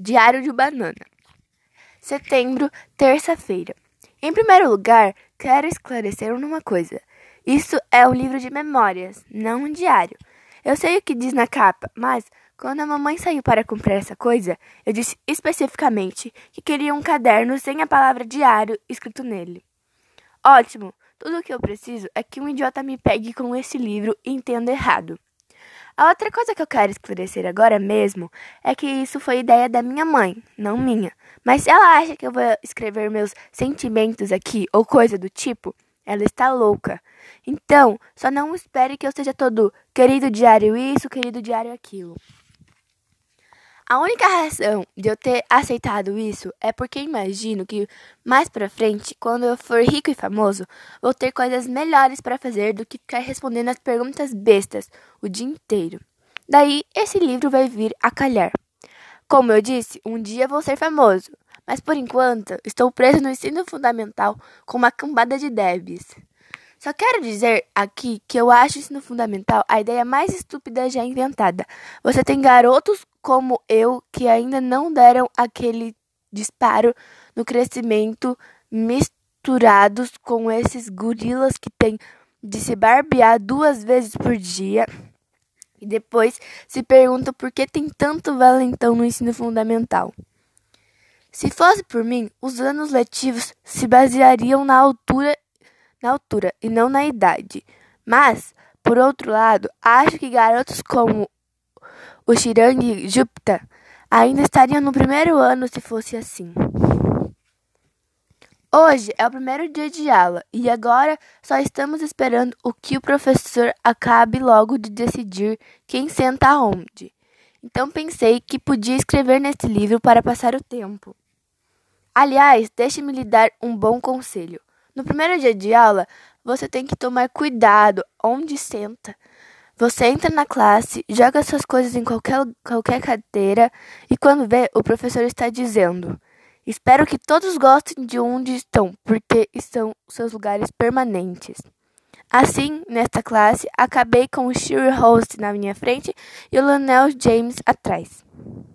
Diário de Banana. Setembro, terça-feira. Em primeiro lugar, quero esclarecer uma coisa. Isso é um livro de memórias, não um diário. Eu sei o que diz na capa, mas quando a mamãe saiu para comprar essa coisa, eu disse especificamente que queria um caderno sem a palavra diário escrito nele. Ótimo! Tudo o que eu preciso é que um idiota me pegue com esse livro e entenda errado. A outra coisa que eu quero esclarecer agora mesmo é que isso foi ideia da minha mãe, não minha. Mas se ela acha que eu vou escrever meus sentimentos aqui ou coisa do tipo, ela está louca. Então, só não espere que eu seja todo querido diário isso, querido diário aquilo. A única razão de eu ter aceitado isso é porque imagino que mais pra frente, quando eu for rico e famoso, vou ter coisas melhores para fazer do que ficar respondendo as perguntas bestas o dia inteiro. Daí, esse livro vai vir a calhar. Como eu disse, um dia vou ser famoso, mas por enquanto estou preso no ensino fundamental com uma cambada de debs. Só quero dizer aqui que eu acho o ensino fundamental a ideia mais estúpida já inventada. Você tem garotos como eu que ainda não deram aquele disparo no crescimento misturados com esses gorilas que têm de se barbear duas vezes por dia e depois se perguntam por que tem tanto valentão no ensino fundamental. Se fosse por mim, os anos letivos se baseariam na altura na altura e não na idade. Mas, por outro lado, acho que garotos como o Shirangi Jupta ainda estariam no primeiro ano se fosse assim. Hoje é o primeiro dia de aula e agora só estamos esperando o que o professor acabe logo de decidir quem senta onde. Então pensei que podia escrever nesse livro para passar o tempo. Aliás, deixe-me lhe dar um bom conselho. No primeiro dia de aula, você tem que tomar cuidado onde senta. Você entra na classe, joga suas coisas em qualquer, qualquer cadeira e quando vê, o professor está dizendo: Espero que todos gostem de onde estão, porque são seus lugares permanentes. Assim, nesta classe, acabei com o Shiri Host na minha frente e o Lionel James atrás.